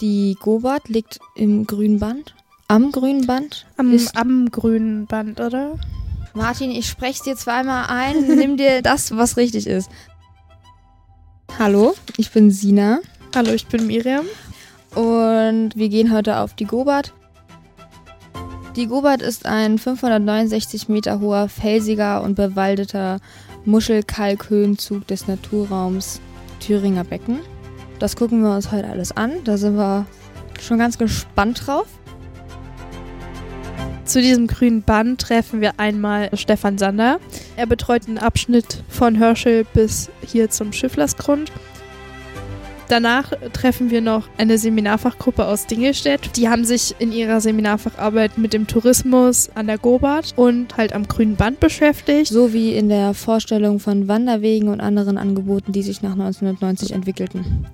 Die Gobart liegt im grünen Band. Am grünen Band? Am, am grünen Band, oder? Martin, ich spreche dir zweimal ein. Nimm dir das, was richtig ist. Hallo, ich bin Sina Hallo, ich bin Miriam. und wir gehen heute auf die Gobart. Die Gobart ist ein 569 Meter hoher, felsiger und bewaldeter Muschelkalkhöhenzug des Naturraums Thüringer Becken. Das gucken wir uns heute alles an. Da sind wir schon ganz gespannt drauf. Zu diesem grünen Band treffen wir einmal Stefan Sander. Er betreut einen Abschnitt von Herschel bis hier zum Schifflersgrund. Danach treffen wir noch eine Seminarfachgruppe aus Dingelstedt. Die haben sich in ihrer Seminarfacharbeit mit dem Tourismus an der Gobart und halt am grünen Band beschäftigt. Sowie in der Vorstellung von Wanderwegen und anderen Angeboten, die sich nach 1990 entwickelten.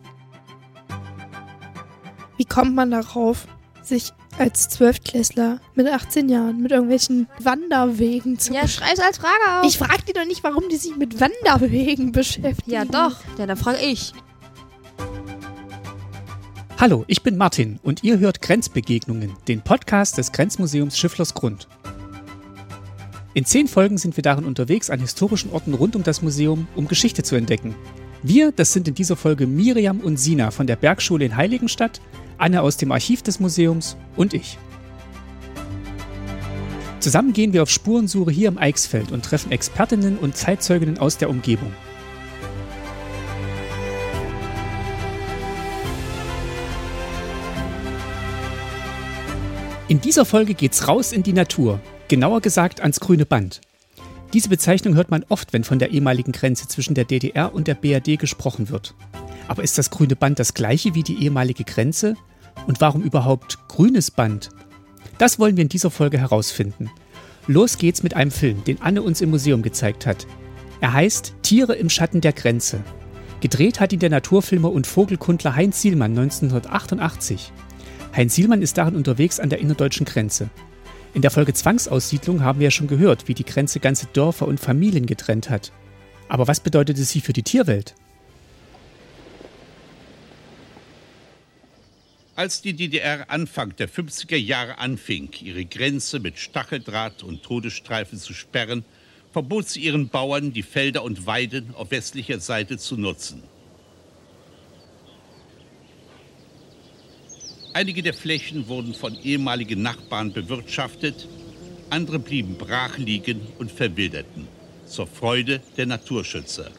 Wie kommt man darauf, sich als Zwölftklässler mit 18 Jahren mit irgendwelchen Wanderwegen zu beschäftigen? schreib's als Frage auf. Ich frage die doch nicht, warum die sich mit Wanderwegen beschäftigen. ja, doch. Ja, dann frage ich. Hallo, ich bin Martin und ihr hört Grenzbegegnungen, den Podcast des Grenzmuseums Schifflersgrund. In zehn Folgen sind wir darin unterwegs an historischen Orten rund um das Museum, um Geschichte zu entdecken. Wir, das sind in dieser Folge Miriam und Sina von der Bergschule in Heiligenstadt, Anne aus dem Archiv des Museums und ich. Zusammen gehen wir auf Spurensuche hier im Eichsfeld und treffen Expertinnen und Zeitzeuginnen aus der Umgebung. In dieser Folge geht's raus in die Natur, genauer gesagt ans grüne Band. Diese Bezeichnung hört man oft, wenn von der ehemaligen Grenze zwischen der DDR und der BRD gesprochen wird. Aber ist das grüne Band das gleiche wie die ehemalige Grenze? Und warum überhaupt grünes Band? Das wollen wir in dieser Folge herausfinden. Los geht's mit einem Film, den Anne uns im Museum gezeigt hat. Er heißt Tiere im Schatten der Grenze. Gedreht hat ihn der Naturfilmer und Vogelkundler Heinz Sielmann 1988. Heinz Sielmann ist darin unterwegs an der innerdeutschen Grenze. In der Folge Zwangsaussiedlung haben wir ja schon gehört, wie die Grenze ganze Dörfer und Familien getrennt hat. Aber was bedeutete sie für die Tierwelt? Als die DDR Anfang der 50er Jahre anfing, ihre Grenze mit Stacheldraht und Todesstreifen zu sperren, verbot sie ihren Bauern, die Felder und Weiden auf westlicher Seite zu nutzen. Einige der Flächen wurden von ehemaligen Nachbarn bewirtschaftet, andere blieben brach liegen und verwilderten, zur Freude der Naturschützer.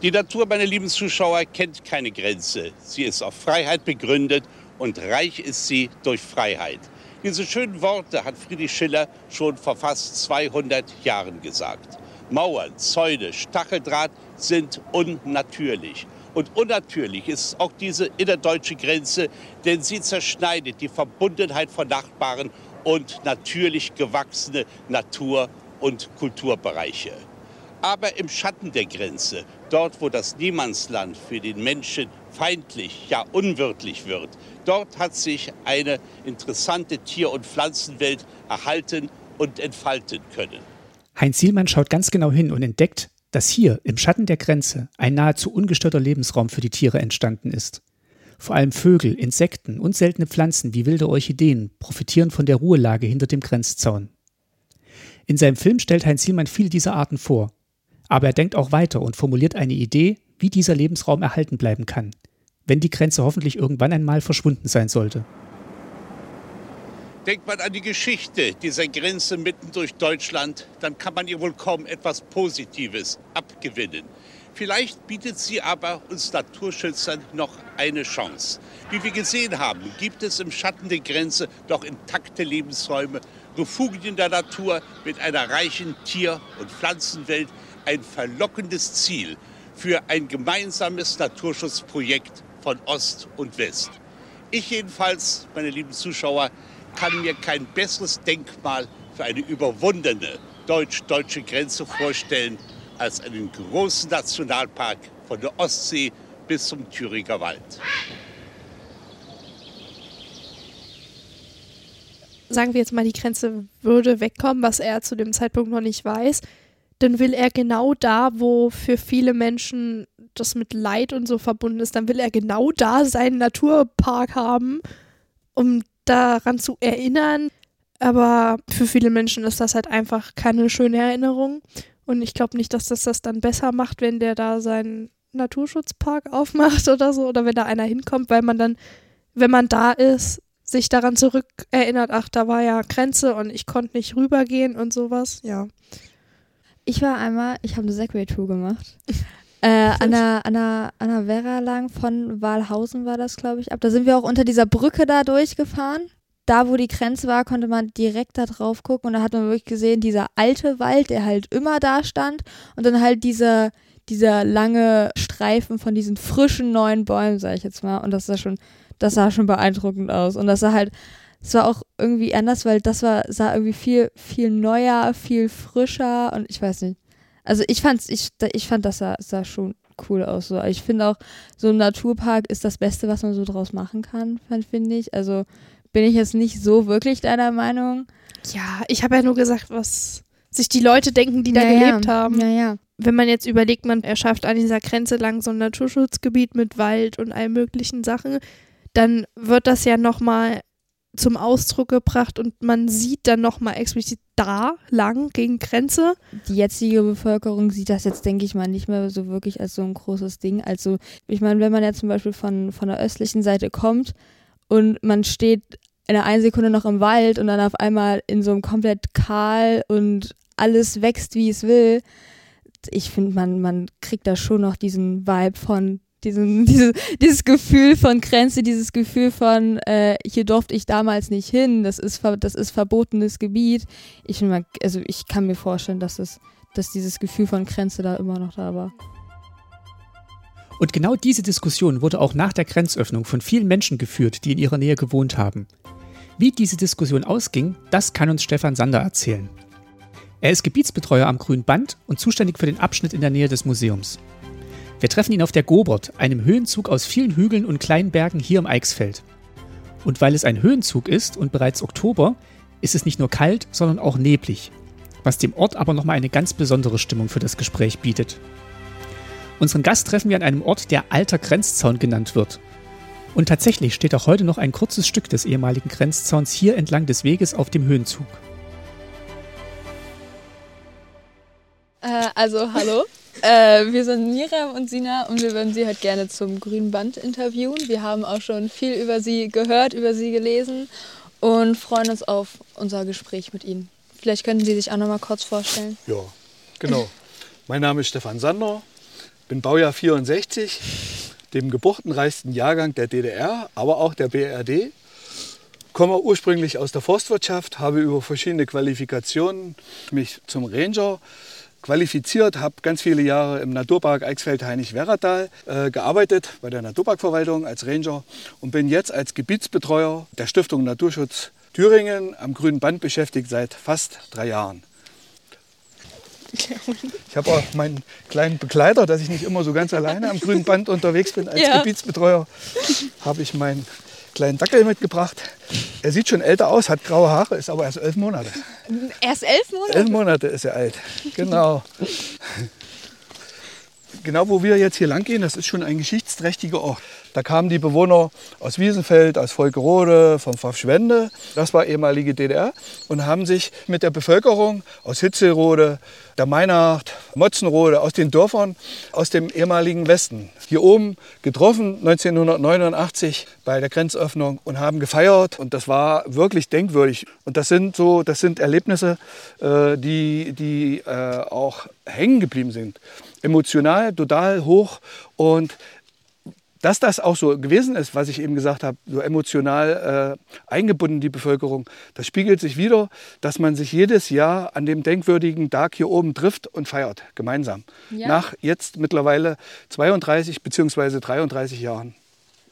Die Natur, meine lieben Zuschauer, kennt keine Grenze. Sie ist auf Freiheit begründet und reich ist sie durch Freiheit. Diese schönen Worte hat Friedrich Schiller schon vor fast 200 Jahren gesagt. Mauern, Zäune, Stacheldraht sind unnatürlich. Und unnatürlich ist auch diese innerdeutsche Grenze, denn sie zerschneidet die Verbundenheit von Nachbarn und natürlich gewachsene Natur- und Kulturbereiche. Aber im Schatten der Grenze, dort wo das Niemandsland für den Menschen feindlich, ja unwirtlich wird, dort hat sich eine interessante Tier- und Pflanzenwelt erhalten und entfalten können. Heinz Sielmann schaut ganz genau hin und entdeckt, dass hier im Schatten der Grenze ein nahezu ungestörter Lebensraum für die Tiere entstanden ist. Vor allem Vögel, Insekten und seltene Pflanzen wie wilde Orchideen profitieren von der Ruhelage hinter dem Grenzzaun. In seinem Film stellt Heinz Sielmann viele dieser Arten vor. Aber er denkt auch weiter und formuliert eine Idee, wie dieser Lebensraum erhalten bleiben kann, wenn die Grenze hoffentlich irgendwann einmal verschwunden sein sollte. Denkt man an die Geschichte dieser Grenze mitten durch Deutschland, dann kann man ihr wohl kaum etwas Positives abgewinnen. Vielleicht bietet sie aber uns Naturschützern noch eine Chance. Wie wir gesehen haben, gibt es im Schatten der Grenze doch intakte Lebensräume, Refugien der Natur mit einer reichen Tier- und Pflanzenwelt, ein verlockendes Ziel für ein gemeinsames Naturschutzprojekt von Ost und West. Ich jedenfalls, meine lieben Zuschauer, kann mir kein besseres Denkmal für eine überwundene deutsch-deutsche Grenze vorstellen als einen großen Nationalpark von der Ostsee bis zum Thüringer Wald. Sagen wir jetzt mal, die Grenze würde wegkommen, was er zu dem Zeitpunkt noch nicht weiß. Dann will er genau da, wo für viele Menschen das mit Leid und so verbunden ist, dann will er genau da seinen Naturpark haben, um daran zu erinnern. Aber für viele Menschen ist das halt einfach keine schöne Erinnerung. Und ich glaube nicht, dass das das dann besser macht, wenn der da seinen Naturschutzpark aufmacht oder so, oder wenn da einer hinkommt, weil man dann, wenn man da ist, sich daran zurückerinnert, ach, da war ja Grenze und ich konnte nicht rübergehen und sowas, ja. Ich war einmal, ich habe eine Segway-Tour gemacht. Äh, an, der, an, der, an der Werra lang von Walhausen war das, glaube ich, ab. Da sind wir auch unter dieser Brücke da durchgefahren. Da, wo die Grenze war, konnte man direkt da drauf gucken und da hat man wirklich gesehen, dieser alte Wald, der halt immer da stand und dann halt dieser, dieser lange Streifen von diesen frischen neuen Bäumen, sag ich jetzt mal. Und das sah schon, das sah schon beeindruckend aus. Und das sah halt, es war auch irgendwie anders, weil das war, sah irgendwie viel, viel neuer, viel frischer und ich weiß nicht. Also ich fand's, ich, ich fand, das sah, sah schon cool aus. So. Ich finde auch, so ein Naturpark ist das Beste, was man so draus machen kann, finde ich. Also bin ich jetzt nicht so wirklich deiner Meinung. Ja, ich habe ja nur gesagt, was sich die Leute denken, die da ja, gelebt ja. haben. Ja, ja. Wenn man jetzt überlegt, man erschafft an dieser Grenze lang so ein Naturschutzgebiet mit Wald und allen möglichen Sachen, dann wird das ja nochmal zum Ausdruck gebracht und man sieht dann nochmal explizit da lang gegen Grenze. Die jetzige Bevölkerung sieht das jetzt, denke ich mal, nicht mehr so wirklich als so ein großes Ding. Also, ich meine, wenn man jetzt zum Beispiel von, von der östlichen Seite kommt und man steht in einer einen Sekunde noch im Wald und dann auf einmal in so einem komplett kahl und alles wächst, wie es will. Ich finde, man, man kriegt da schon noch diesen Vibe von diesen, diese, dieses Gefühl von Grenze, dieses Gefühl von, äh, hier durfte ich damals nicht hin, das ist, das ist verbotenes Gebiet. Ich, also ich kann mir vorstellen, dass, es, dass dieses Gefühl von Grenze da immer noch da war. Und genau diese Diskussion wurde auch nach der Grenzöffnung von vielen Menschen geführt, die in ihrer Nähe gewohnt haben. Wie diese Diskussion ausging, das kann uns Stefan Sander erzählen. Er ist Gebietsbetreuer am Grünen Band und zuständig für den Abschnitt in der Nähe des Museums. Wir treffen ihn auf der Gobert, einem Höhenzug aus vielen Hügeln und kleinen Bergen hier im Eichsfeld. Und weil es ein Höhenzug ist und bereits Oktober, ist es nicht nur kalt, sondern auch neblig, was dem Ort aber nochmal eine ganz besondere Stimmung für das Gespräch bietet. Unseren Gast treffen wir an einem Ort, der Alter Grenzzaun genannt wird. Und tatsächlich steht auch heute noch ein kurzes Stück des ehemaligen Grenzzauns hier entlang des Weges auf dem Höhenzug. Äh, also, hallo. Äh, wir sind Miriam und Sina und wir würden Sie halt gerne zum Grünen Band interviewen. Wir haben auch schon viel über Sie gehört, über Sie gelesen und freuen uns auf unser Gespräch mit Ihnen. Vielleicht könnten Sie sich auch noch mal kurz vorstellen. Ja, genau. Mein Name ist Stefan Sander, bin Baujahr 64, dem geburtenreichsten Jahrgang der DDR, aber auch der BRD. Komme ursprünglich aus der Forstwirtschaft, habe über verschiedene Qualifikationen mich zum Ranger qualifiziert, habe ganz viele Jahre im Naturpark Eichsfeld-Heinig-Werratal äh, gearbeitet, bei der Naturparkverwaltung als Ranger und bin jetzt als Gebietsbetreuer der Stiftung Naturschutz Thüringen am Grünen Band beschäftigt seit fast drei Jahren. Ich habe auch meinen kleinen Begleiter, dass ich nicht immer so ganz alleine am Grünen Band unterwegs bin als Ja. Gebietsbetreuer, habe ich meinen kleinen Dackel mitgebracht. Er sieht schon älter aus, hat graue Haare, ist aber erst elf Monate. Erst elf Monate? Elf Monate ist er alt. Genau. Genau, wo wir jetzt hier lang gehen, das ist schon ein geschichtsträchtiger Ort. Da kamen die Bewohner aus Wiesenfeld, aus Volkerode, vom Pfaffschwende, das war ehemalige DDR, und haben sich mit der Bevölkerung aus Hitzelrode, der Meinacht, Motzenrode, aus den Dörfern, aus dem ehemaligen Westen, hier oben getroffen, 1989 bei der Grenzöffnung und haben gefeiert. Und das war wirklich denkwürdig. Und das sind so, das sind Erlebnisse, äh, die, die äh, auch hängen geblieben sind. Emotional total hoch und dass das auch so gewesen ist, was ich eben gesagt habe, so emotional äh, eingebunden die Bevölkerung, das spiegelt sich wieder, dass man sich jedes Jahr an dem denkwürdigen Tag hier oben trifft und feiert, gemeinsam. Ja. Nach jetzt mittlerweile 32 bzw. 33 Jahren.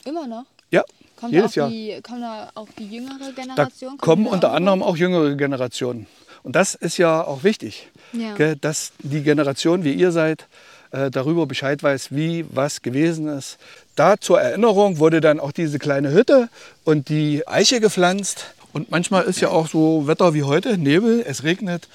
Immer noch? Ja, Kommt, jedes Jahr. Die, kommt da auch die jüngere Da Generation? kommen da unter auch anderem auch jüngere Generationen. Und das ist ja auch wichtig, Ja. gell, dass die Generation, wie ihr seid, äh, darüber Bescheid weiß, wie was gewesen ist. Da zur Erinnerung wurde dann auch diese kleine Hütte und die Eiche gepflanzt. Und manchmal ist ja auch so Wetter wie heute, Nebel, es regnet.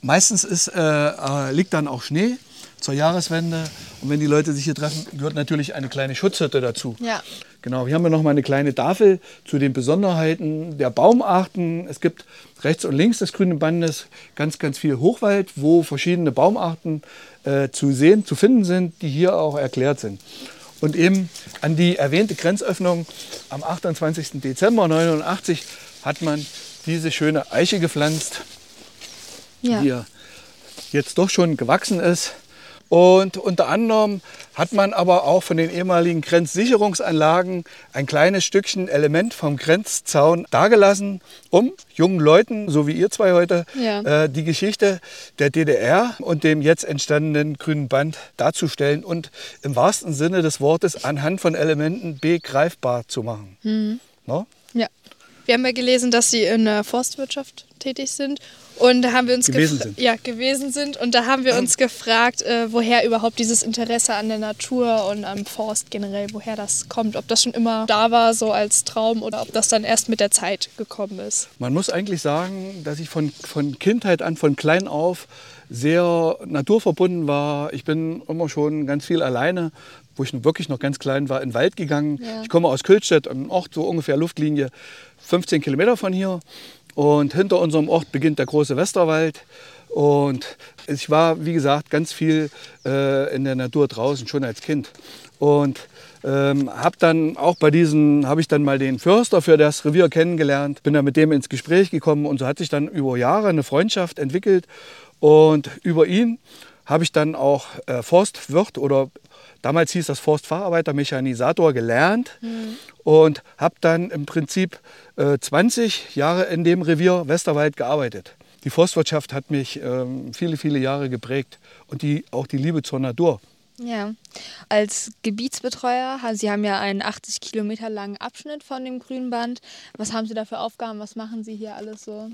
Meistens ist, äh, äh, liegt dann auch Schnee zur Jahreswende. Und wenn die Leute sich hier treffen, gehört natürlich eine kleine Schutzhütte dazu. Ja. Genau, hier haben wir noch mal eine kleine Tafel zu den Besonderheiten der Baumarten. Es gibt rechts und links des grünen Bandes ganz, ganz viel Hochwald, wo verschiedene Baumarten äh, zu sehen, zu finden sind, die hier auch erklärt sind. Und eben an die erwähnte Grenzöffnung am 28. Dezember 1989 hat man diese schöne Eiche gepflanzt, Ja. die jetzt doch schon gewachsen ist. Und unter anderem hat man aber auch von den ehemaligen Grenzsicherungsanlagen ein kleines Stückchen Element vom Grenzzaun dagelassen, um jungen Leuten, so wie ihr zwei heute, Ja. äh, die Geschichte der DDR und dem jetzt entstandenen grünen Band darzustellen und im wahrsten Sinne des Wortes anhand von Elementen begreifbar zu machen. Mhm. No? Wir haben ja gelesen, dass Sie in der Forstwirtschaft tätig sind. Und da haben wir uns Gewesen sind. Ja, gewesen sind. Und da haben wir uns gefragt, äh, woher überhaupt dieses Interesse an der Natur und am Forst generell, woher das kommt. Ob das schon immer da war, so als Traum, oder ob das dann erst mit der Zeit gekommen ist. Man muss eigentlich sagen, dass ich von, von Kindheit an, von klein auf, sehr naturverbunden war. Ich bin immer schon ganz viel alleine, wo ich wirklich noch ganz klein war, in den Wald gegangen. Ja. Ich komme aus Kühlstedt, einem Ort so ungefähr Luftlinie 15 Kilometer von hier. Und hinter unserem Ort beginnt der große Westerwald. Und ich war, wie gesagt, ganz viel äh, in der Natur draußen, schon als Kind. Und ähm, habe dann auch bei diesen, habe ich dann mal den Förster für das Revier kennengelernt, bin dann mit dem ins Gespräch gekommen und so hat sich dann über Jahre eine Freundschaft entwickelt. Und über ihn habe ich dann auch äh, Forstwirt oder damals hieß das Forstfacharbeiter, Mechanisator gelernt und habe dann im Prinzip äh, 20 Jahre in dem Revier Westerwald gearbeitet. Die Forstwirtschaft hat mich ähm, viele, viele Jahre geprägt und die, auch die Liebe zur Natur. Ja, als Gebietsbetreuer, Sie haben ja einen 80 Kilometer langen Abschnitt von dem grünen Band. Was haben Sie da für Aufgaben? Was machen Sie hier alles so?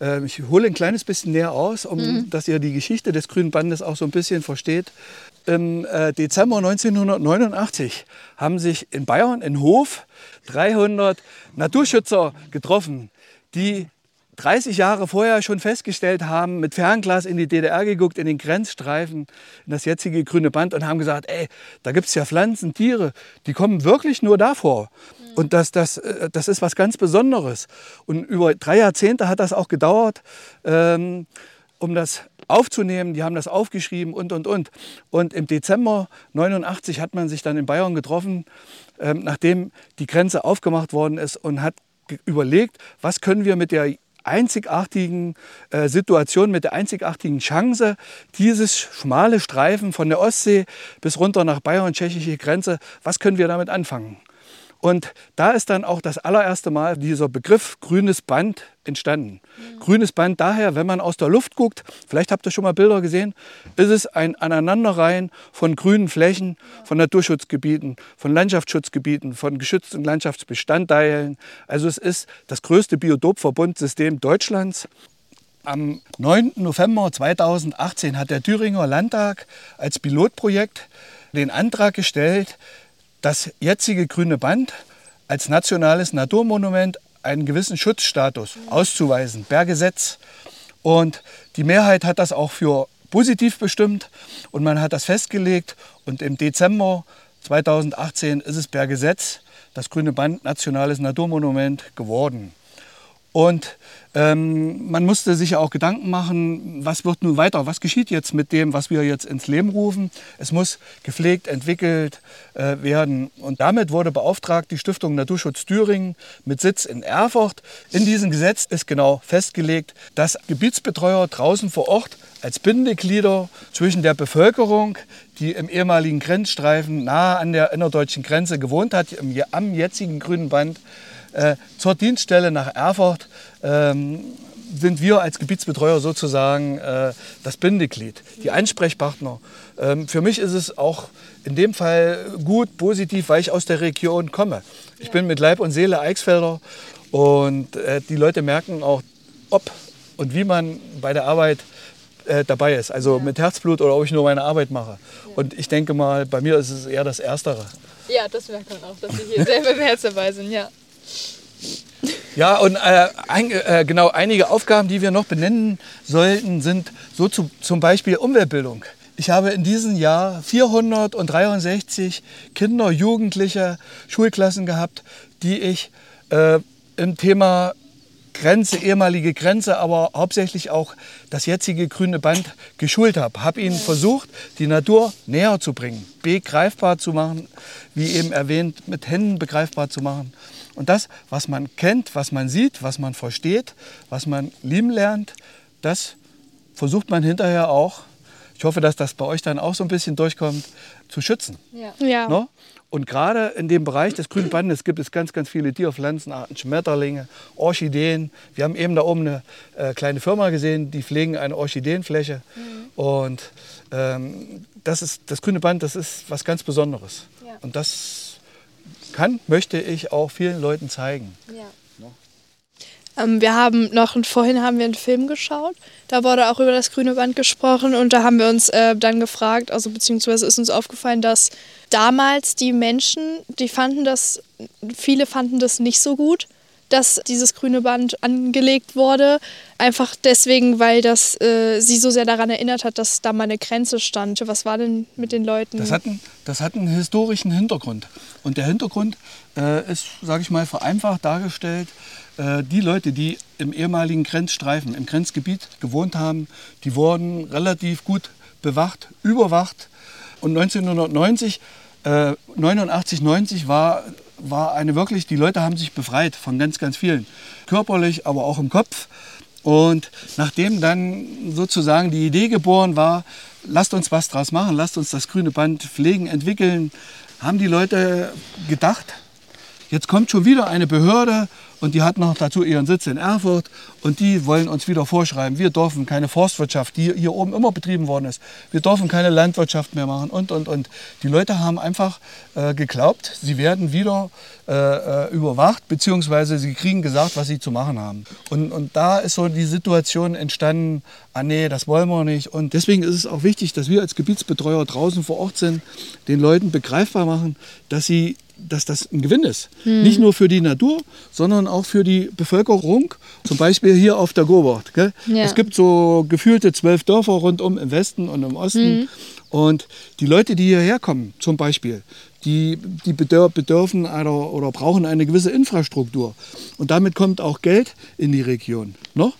Ähm, Ich hole ein kleines bisschen näher aus, um dass ihr die Geschichte des Grünen Bandes auch so ein bisschen versteht. Im äh, Dezember 1989 haben sich in Bayern in Hof 300 Naturschützer getroffen, die 30 Jahre vorher schon festgestellt haben, mit Fernglas in die DDR geguckt, in den Grenzstreifen, in das jetzige grüne Band und haben gesagt, ey, da gibt es ja Pflanzen, Tiere, die kommen wirklich nur davor. Und das, das, äh, das ist was ganz Besonderes. Und über drei Jahrzehnte hat das auch gedauert, ähm, um das aufzunehmen. Die haben das aufgeschrieben und, und, und. Und im Dezember 89 hat man sich dann in Bayern getroffen, ähm, nachdem die Grenze aufgemacht worden ist und hat überlegt, was können wir mit der einzigartigen äh, Situation, mit der einzigartigen Chance, dieses schmale Streifen von der Ostsee bis runter nach Bayern, tschechische Grenze, was können wir damit anfangen? Und da ist dann auch das allererste Mal dieser Begriff grünes Band entstanden. Grünes Band daher, wenn man aus der Luft guckt, vielleicht habt ihr schon mal Bilder gesehen, ist es ein Aneinanderreihen von grünen Flächen, von Naturschutzgebieten, von Landschaftsschutzgebieten, von geschützten Landschaftsbestandteilen. Also es ist das größte Biotopverbundsystem Deutschlands. Am 9. November 2018 hat der Thüringer Landtag als Pilotprojekt den Antrag gestellt, das jetzige grüne Band als nationales Naturmonument einen gewissen Schutzstatus auszuweisen, per Gesetz. Und die Mehrheit hat das auch für positiv bestimmt und man hat das festgelegt. Und im Dezember 2018 ist es per Gesetz das grüne Band nationales Naturmonument geworden. Und ähm, man musste sich auch Gedanken machen, was wird nun weiter, was geschieht jetzt mit dem, was wir jetzt ins Leben rufen. Es muss gepflegt, entwickelt äh, werden. Und damit wurde beauftragt die Stiftung Naturschutz Thüringen mit Sitz in Erfurt. In diesem Gesetz ist genau festgelegt, dass Gebietsbetreuer draußen vor Ort als Bindeglieder zwischen der Bevölkerung, die im ehemaligen Grenzstreifen nahe an der innerdeutschen Grenze gewohnt hat, im, am jetzigen grünen Band, äh, zur Dienststelle nach Erfurt ähm, sind wir als Gebietsbetreuer sozusagen äh, das Bindeglied, die Ansprechpartner. Ähm, für mich ist es auch in dem Fall gut, positiv, weil ich aus der Region komme. Ich bin mit Leib und Seele Eichsfelder und äh, die Leute merken auch, ob und wie man bei der Arbeit äh, dabei ist. Also mit Herzblut oder ob ich nur meine Arbeit mache. Und ich denke mal, bei mir ist es eher das Erstere. Ja, das merkt man auch, dass Sie hier selber im Herz dabei sind, ja. Ja, und äh, ein, äh, genau einige Aufgaben, die wir noch benennen sollten, sind so zu, zum Beispiel Umweltbildung. Ich habe in diesem Jahr 463 Kinder, Jugendliche, Schulklassen gehabt, die ich äh, im Thema Grenze, ehemalige Grenze, aber hauptsächlich auch das jetzige grüne Band geschult habe. Habe ihnen versucht, die Natur näher zu bringen, begreifbar zu machen, wie eben erwähnt, mit Händen begreifbar zu machen. Und das, was man kennt, was man sieht, was man versteht, was man lieben lernt, das versucht man hinterher auch, ich hoffe, dass das bei euch dann auch so ein bisschen durchkommt, zu schützen. Ja. Ja. Ne? Und gerade in dem Bereich des grünen Bandes gibt es ganz, ganz viele Tier- und Pflanzenarten, Schmetterlinge, Orchideen. Wir haben eben da oben eine äh, kleine Firma gesehen, die pflegen eine Orchideenfläche. Und ähm, das, ist, das grüne Band, das ist was ganz Besonderes. Ja. Und das kann, möchte ich auch vielen Leuten zeigen. Ja. Ähm, wir haben noch, vorhin haben wir einen Film geschaut, da wurde auch über das grüne Band gesprochen und da haben wir uns äh, dann gefragt, also beziehungsweise ist uns aufgefallen, dass damals die Menschen, die fanden das, viele fanden das nicht so gut, dass dieses grüne Band angelegt wurde, einfach deswegen, weil das äh, sie so sehr daran erinnert hat, dass da mal eine Grenze stand. Was war denn mit den Leuten? Das hat, einen, das hat einen historischen Hintergrund. Und der Hintergrund äh, ist, sage ich mal, vereinfacht dargestellt. Äh, die Leute, die im ehemaligen Grenzstreifen, im Grenzgebiet gewohnt haben, die wurden relativ gut bewacht, überwacht. Und 1990, äh, 89, 90 war, war eine wirklich, die Leute haben sich befreit von ganz, ganz vielen. Körperlich, aber auch im Kopf. Und nachdem dann sozusagen die Idee geboren war, lasst uns was draus machen, lasst uns das grüne Band pflegen, entwickeln, haben die Leute gedacht, jetzt kommt schon wieder eine Behörde und die hat noch dazu ihren Sitz in Erfurt und die wollen uns wieder vorschreiben, wir dürfen keine Forstwirtschaft, die hier oben immer betrieben worden ist, wir dürfen keine Landwirtschaft mehr machen und, und, und. Die Leute haben einfach äh, geglaubt, sie werden wieder äh, äh, überwacht, beziehungsweise sie kriegen gesagt, was sie zu machen haben. Und, und da ist so die Situation entstanden, ah nee, das wollen wir nicht. Und deswegen ist es auch wichtig, dass wir als Gebietsbetreuer draußen vor Ort sind, den Leuten begreifbar machen, dass sie dass das ein Gewinn ist. Nicht nur für die Natur, sondern auch für die Bevölkerung. Zum Beispiel hier auf der Gobert. Ja. Es gibt so gefühlte zwölf Dörfer rundum im Westen und im Osten. Und die Leute, die hierher kommen, zum Beispiel, die, die bedür- bedürfen einer, oder brauchen eine gewisse Infrastruktur. Und damit kommt auch Geld in die Region. Ne?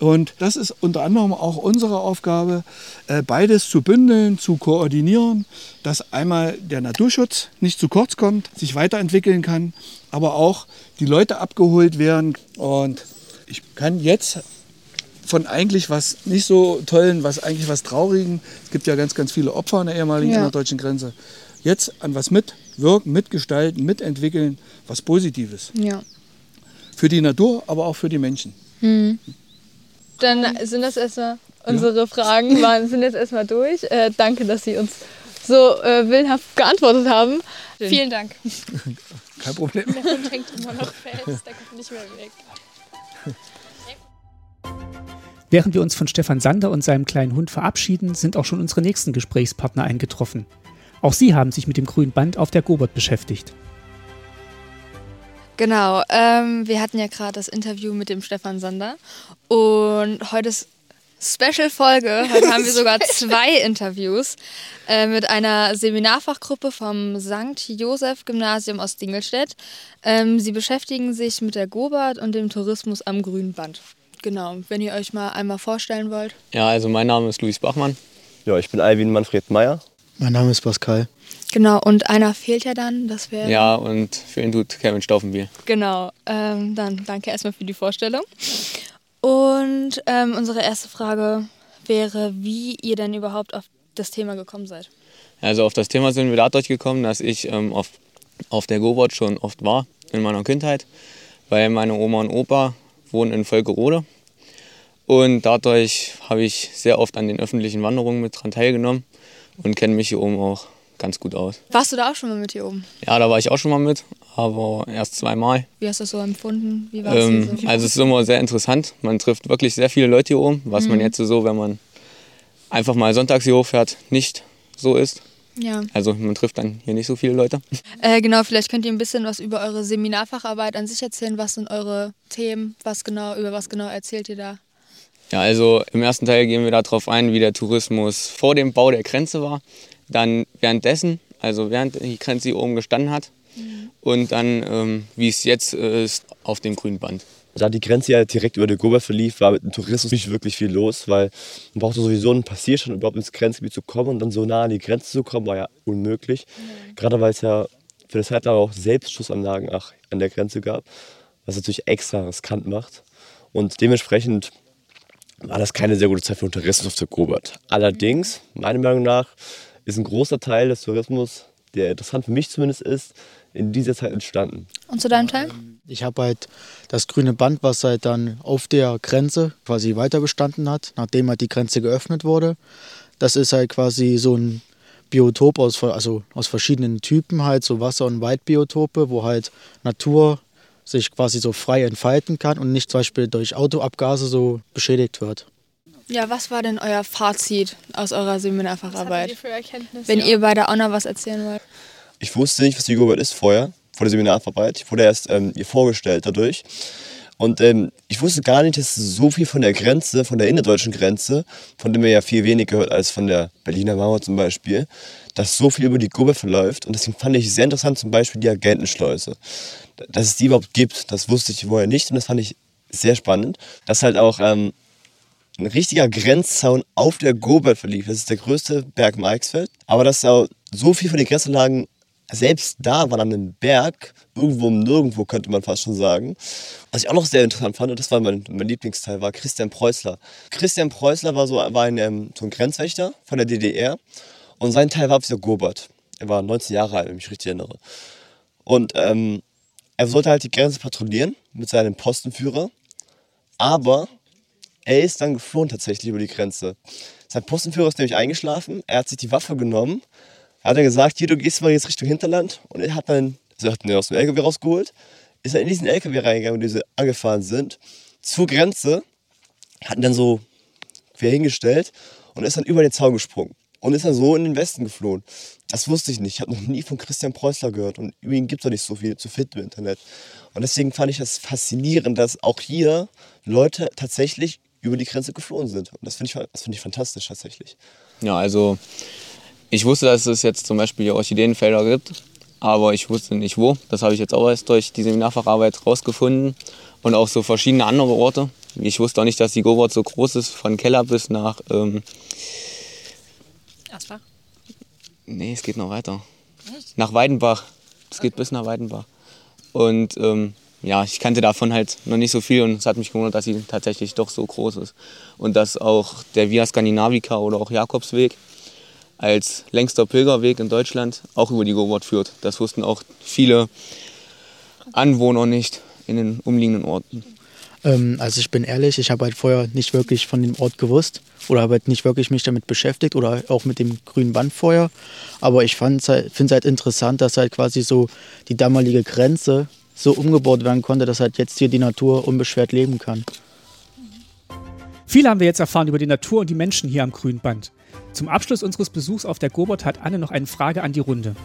Und das ist unter anderem auch unsere Aufgabe, äh, beides zu bündeln, zu koordinieren, dass einmal der Naturschutz nicht zu kurz kommt, sich weiterentwickeln kann, aber auch die Leute abgeholt werden. Und ich kann jetzt von eigentlich was nicht so tollen, was eigentlich was traurigen, es gibt ja ganz, ganz viele Opfer an der ehemaligen Ja. innerdeutschen Grenze, jetzt an was mitwirken, mitgestalten, mitentwickeln, was Positives. Ja. Für die Natur, aber auch für die Menschen. Dann sind das erstmal unsere Fragen, waren, sind jetzt erstmal durch. Äh, danke, dass Sie uns so äh, willenhaft geantwortet haben. Vielen Dank. Kein Problem. Der Hund hängt immer noch fest, der kommt nicht mehr weg. Während wir uns von Stefan Sander und seinem kleinen Hund verabschieden, sind auch schon unsere nächsten Gesprächspartner eingetroffen. Auch sie haben sich mit dem grünen Band auf der Gobert beschäftigt. Genau, ähm, wir hatten ja gerade das Interview mit dem Stefan Sander und heute ist Special-Folge. Heute haben wir sogar zwei Interviews äh, mit einer Seminarfachgruppe vom St. Joseph-Gymnasium aus Dingelstedt. Ähm, sie beschäftigen sich mit der Gobert und dem Tourismus am Grünen Band. Genau, wenn ihr euch mal einmal vorstellen wollt. Ja, also mein Name ist Luis Bachmann. Ja, ich bin Alvin Manfred Meyer. Mein Name ist Pascal. Genau, und einer fehlt ja dann, das wäre... Ja, und für ihn tut Kevin Stauffenbiel. Genau, ähm, dann danke erstmal für die Vorstellung. Und ähm, unsere erste Frage wäre, wie ihr denn überhaupt auf das Thema gekommen seid. Also auf das Thema sind wir dadurch gekommen, dass ich ähm, auf, auf der Gobot schon oft war in meiner Kindheit, weil meine Oma und Opa wohnen in Völkerode. Und dadurch habe ich sehr oft an den öffentlichen Wanderungen mit dran teilgenommen und kenne mich hier oben auch ganz gut aus. Warst du da auch schon mal mit hier oben? Ja, da war ich auch schon mal mit, aber erst zweimal. Wie hast du das so empfunden? Wie war es Ähm, so? also es ist immer sehr interessant. Man trifft wirklich sehr viele Leute hier oben, was man jetzt so, wenn man einfach mal sonntags hier hochfährt, nicht so ist. Ja. Also man trifft dann hier nicht so viele Leute. Äh, genau, vielleicht könnt ihr ein bisschen was über eure Seminarfacharbeit an sich erzählen. Was sind eure Themen? Was genau, über was genau erzählt ihr da? Ja, also im ersten Teil gehen wir darauf ein, wie der Tourismus vor dem Bau der Grenze war, dann währenddessen, also während die Grenze hier oben gestanden hat und dann, ähm, wie es jetzt äh, ist, auf dem grünen Band. Da die Grenze ja direkt über der Gober verlief, war mit dem Tourismus nicht wirklich viel los, weil man brauchte sowieso einen Passierschein, um überhaupt ins Grenzgebiet zu kommen und dann so nah an die Grenze zu kommen, war ja unmöglich. Gerade weil es ja für das Zeit auch Selbstschussanlagen ach, an der Grenze gab, was natürlich extra riskant macht. Und dementsprechend war das keine sehr gute Zeit für den Tourismus auf der Gobert. Allerdings, meiner Meinung nach, ist ein großer Teil des Tourismus, der interessant für mich zumindest ist, in dieser Zeit entstanden. Und zu deinem Teil? Ich habe halt das grüne Band, was halt dann auf der Grenze quasi weiter bestanden hat, nachdem halt die Grenze geöffnet wurde. Das ist halt quasi so ein Biotop aus, also aus verschiedenen Typen, halt so Wasser- und Waldbiotope, wo halt Natur sich quasi so frei entfalten kann und nicht zum Beispiel durch Autoabgase so beschädigt wird. Ja, was war denn euer Fazit aus eurer Seminarfacharbeit? für Erkenntnisse? Wenn ihr beide auch noch was erzählen wollt. Ich wusste nicht, was die Gobert ist vorher, vor der Seminararbeit. Ich wurde erst ähm, ihr vorgestellt dadurch. Und ähm, ich wusste gar nicht, dass so viel von der Grenze, von der innerdeutschen Grenze, von dem wir ja viel weniger gehört als von der Berliner Mauer zum Beispiel, dass so viel über die Gobert verläuft. Und deswegen fand ich sehr interessant zum Beispiel die Agentenschleuse. Dass es die überhaupt gibt, das wusste ich vorher nicht und das fand ich sehr spannend. Dass halt auch ähm, ein richtiger Grenzzaun auf der Gobert verlief. Das ist der größte Berg im Eichsfeld. Aber dass auch so viel von den Grenzanlagen selbst da war an einem Berg, irgendwo Nirgendwo könnte man fast schon sagen. Was ich auch noch sehr interessant fand, und das war mein, mein Lieblingsteil, war Christian Preußler. Christian Preußler war so, war ein, ähm, so ein Grenzwächter von der DDR und sein Teil war auf dieser Gobert. Er war 19 Jahre alt, wenn ich mich richtig erinnere. Und ähm, er sollte halt die Grenze patrouillieren mit seinem Postenführer, aber er ist dann geflohen tatsächlich über die Grenze. Sein Postenführer ist nämlich eingeschlafen, er hat sich die Waffe genommen hat er gesagt, hier, du gehst mal jetzt Richtung Hinterland. Und er hat dann, also hat ihn aus dem LKW rausgeholt, ist er in diesen LKW reingegangen, wo diese angefahren sind, zur Grenze, hat ihn dann so quer hingestellt und ist dann über den Zaun gesprungen. Und ist dann so in den Westen geflohen. Das wusste ich nicht. Ich habe noch nie von Christian Preußler gehört. Und über ihn gibt es auch nicht so viel zu finden im Internet. Und deswegen fand ich das faszinierend, dass auch hier Leute tatsächlich über die Grenze geflohen sind. Und das finde ich, find ich fantastisch tatsächlich. Ja, also ich wusste, dass es jetzt zum Beispiel hier Orchideenfelder gibt, aber ich wusste nicht wo. Das habe ich jetzt auch erst durch die Seminarfacharbeit rausgefunden und auch so verschiedene andere Orte. Ich wusste auch nicht, dass die Gowort so groß ist, von Keller bis nach. Ähm, Asbach? Nee, es geht noch weiter. Nach Weidenbach. Es geht bis nach Weidenbach. Und ähm, ja, ich kannte davon halt noch nicht so viel und es hat mich gewundert, dass sie tatsächlich doch so groß ist. Und dass auch der Via Scandinavica oder auch Jakobsweg als längster Pilgerweg in Deutschland auch über die Gowort führt. Das wussten auch viele Anwohner nicht in den umliegenden Orten. Ähm, also ich bin ehrlich, ich habe halt vorher nicht wirklich von dem Ort gewusst oder habe halt nicht wirklich mich damit beschäftigt oder auch mit dem grünen Band vorher. Aber ich finde es halt, halt interessant, dass halt quasi so die damalige Grenze so umgebaut werden konnte, dass halt jetzt hier die Natur unbeschwert leben kann. Viel haben wir jetzt erfahren über die Natur und die Menschen hier am grünen Band. Zum Abschluss unseres Besuchs auf der Gobot hat Anne noch eine Frage an die Runde.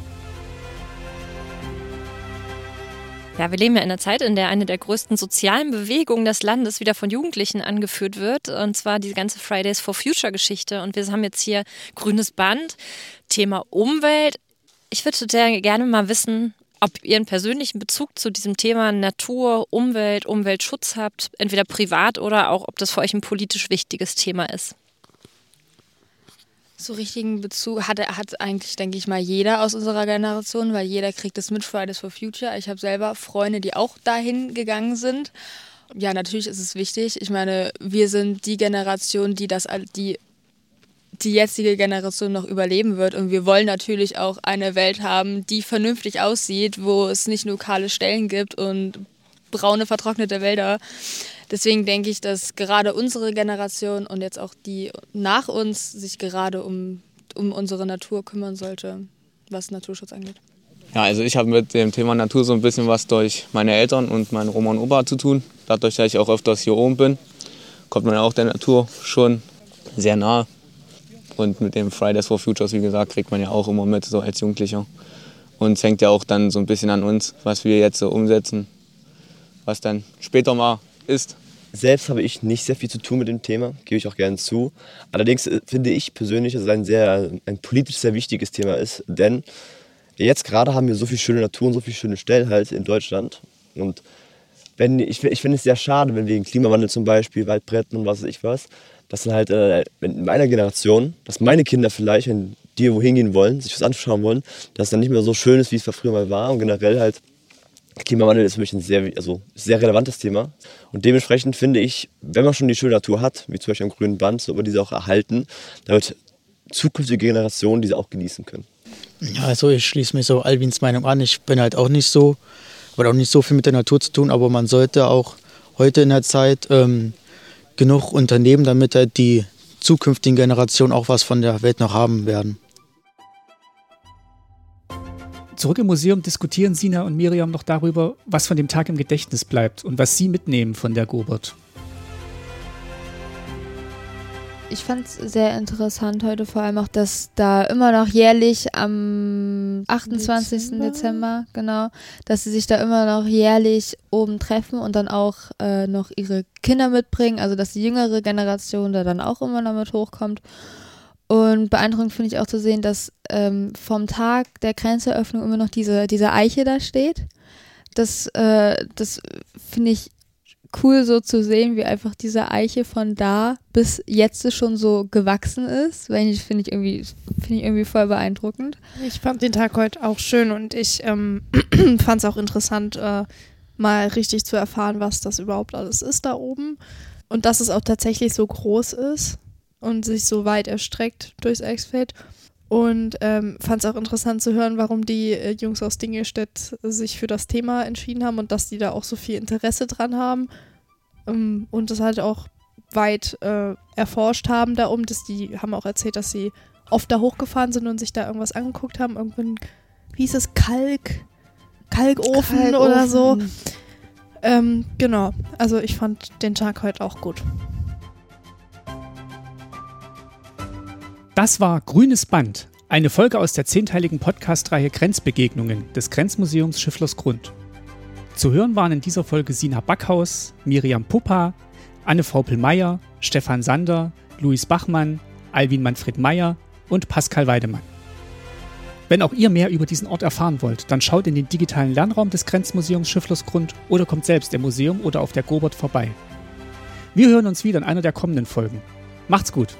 Ja, wir leben ja in einer Zeit, in der eine der größten sozialen Bewegungen des Landes wieder von Jugendlichen angeführt wird, und zwar die ganze Fridays for Future Geschichte. Und wir haben jetzt hier grünes Band, Thema Umwelt. Ich würde sehr gerne mal wissen, ob ihr einen persönlichen Bezug zu diesem Thema Natur, Umwelt, Umweltschutz habt, entweder privat oder auch, ob das für euch ein politisch wichtiges Thema ist. So richtigen Bezug hat, hat eigentlich, denke ich mal, jeder aus unserer Generation, weil jeder kriegt es mit Fridays for Future. Ich habe selber Freunde, die auch dahin gegangen sind. Ja, natürlich ist es wichtig. Ich meine, wir sind die Generation, die das, die die jetzige Generation noch überleben wird. Und wir wollen natürlich auch eine Welt haben, die vernünftig aussieht, wo es nicht nur kahle Stellen gibt und braune, vertrocknete Wälder. Deswegen denke ich, dass gerade unsere Generation und jetzt auch die nach uns sich gerade um, um unsere Natur kümmern sollte, was Naturschutz angeht. Ja, also ich habe mit dem Thema Natur so ein bisschen was durch meine Eltern und meinen Oma und Opa zu tun. Dadurch, dass ich auch öfters hier oben bin, kommt man auch der Natur schon sehr nahe. Und mit dem Fridays for Futures, wie gesagt, kriegt man ja auch immer mit, so als Jugendlicher. Und es hängt ja auch dann so ein bisschen an uns, was wir jetzt so umsetzen, was dann später mal ist. Selbst habe ich nicht sehr viel zu tun mit dem Thema, gebe ich auch gerne zu. Allerdings äh, finde ich persönlich, dass es ein, sehr, ein politisch sehr wichtiges Thema ist, denn jetzt gerade haben wir so viel schöne Natur und so viele schöne Stellen halt in Deutschland. Und wenn, ich, ich finde es sehr schade, wenn wegen Klimawandel zum Beispiel, Waldbretten und was weiß ich was, dass dann halt äh, in meiner Generation, dass meine Kinder vielleicht, wenn die wohin gehen wollen, sich was anschauen wollen, dass es dann nicht mehr so schön ist, wie es früher mal war und generell halt Klimawandel ist für mich ein sehr, also sehr relevantes Thema. Und dementsprechend finde ich, wenn man schon die schöne Natur hat, wie zum Beispiel am grünen Band, sollte man diese auch erhalten, damit zukünftige Generationen diese auch genießen können. Ja, also ich schließe mich so Alvins Meinung an. Ich bin halt auch nicht so, weil auch nicht so viel mit der Natur zu tun, aber man sollte auch heute in der Zeit ähm, genug unternehmen, damit halt die zukünftigen Generationen auch was von der Welt noch haben werden. Zurück im Museum diskutieren Sina und Miriam noch darüber, was von dem Tag im Gedächtnis bleibt und was sie mitnehmen von der Gobert. Ich fand es sehr interessant heute vor allem auch, dass da immer noch jährlich am 28. Dezember, Dezember genau, dass sie sich da immer noch jährlich oben treffen und dann auch äh, noch ihre Kinder mitbringen, also dass die jüngere Generation da dann auch immer noch mit hochkommt. Und beeindruckend finde ich auch zu sehen, dass ähm, vom Tag der Grenzeröffnung immer noch diese, diese Eiche da steht. Das, äh, das finde ich cool so zu sehen, wie einfach diese Eiche von da bis jetzt schon so gewachsen ist. Weil ich finde ich irgendwie finde ich irgendwie voll beeindruckend. Ich fand den Tag heute auch schön und ich ähm, fand es auch interessant, äh, mal richtig zu erfahren, was das überhaupt alles ist da oben und dass es auch tatsächlich so groß ist und sich so weit erstreckt durchs Eichsfeld. Und ähm, fand es auch interessant zu hören, warum die äh, Jungs aus Dingelstedt sich für das Thema entschieden haben und dass die da auch so viel Interesse dran haben ähm, und das halt auch weit äh, erforscht haben da oben. Dass die haben auch erzählt, dass sie oft da hochgefahren sind und sich da irgendwas angeguckt haben. Irgendwann, wie hieß es, Kalk, Kalkofen, Kalkofen. oder so. Ähm, genau, also ich fand den Tag heute auch gut. Das war Grünes Band, eine Folge aus der zehnteiligen Podcast-Reihe Grenzbegegnungen des Grenzmuseums Schifflersgrund. Zu hören waren in dieser Folge Sina Backhaus, Miriam Puppa, Anne Fraupel-Meyer, Stefan Sander, Luis Bachmann, Alwin Manfred Meyer und Pascal Weidemann. Wenn auch ihr mehr über diesen Ort erfahren wollt, dann schaut in den digitalen Lernraum des Grenzmuseums Schifflersgrund oder kommt selbst im Museum oder auf der Gobert vorbei. Wir hören uns wieder in einer der kommenden Folgen. Macht's gut!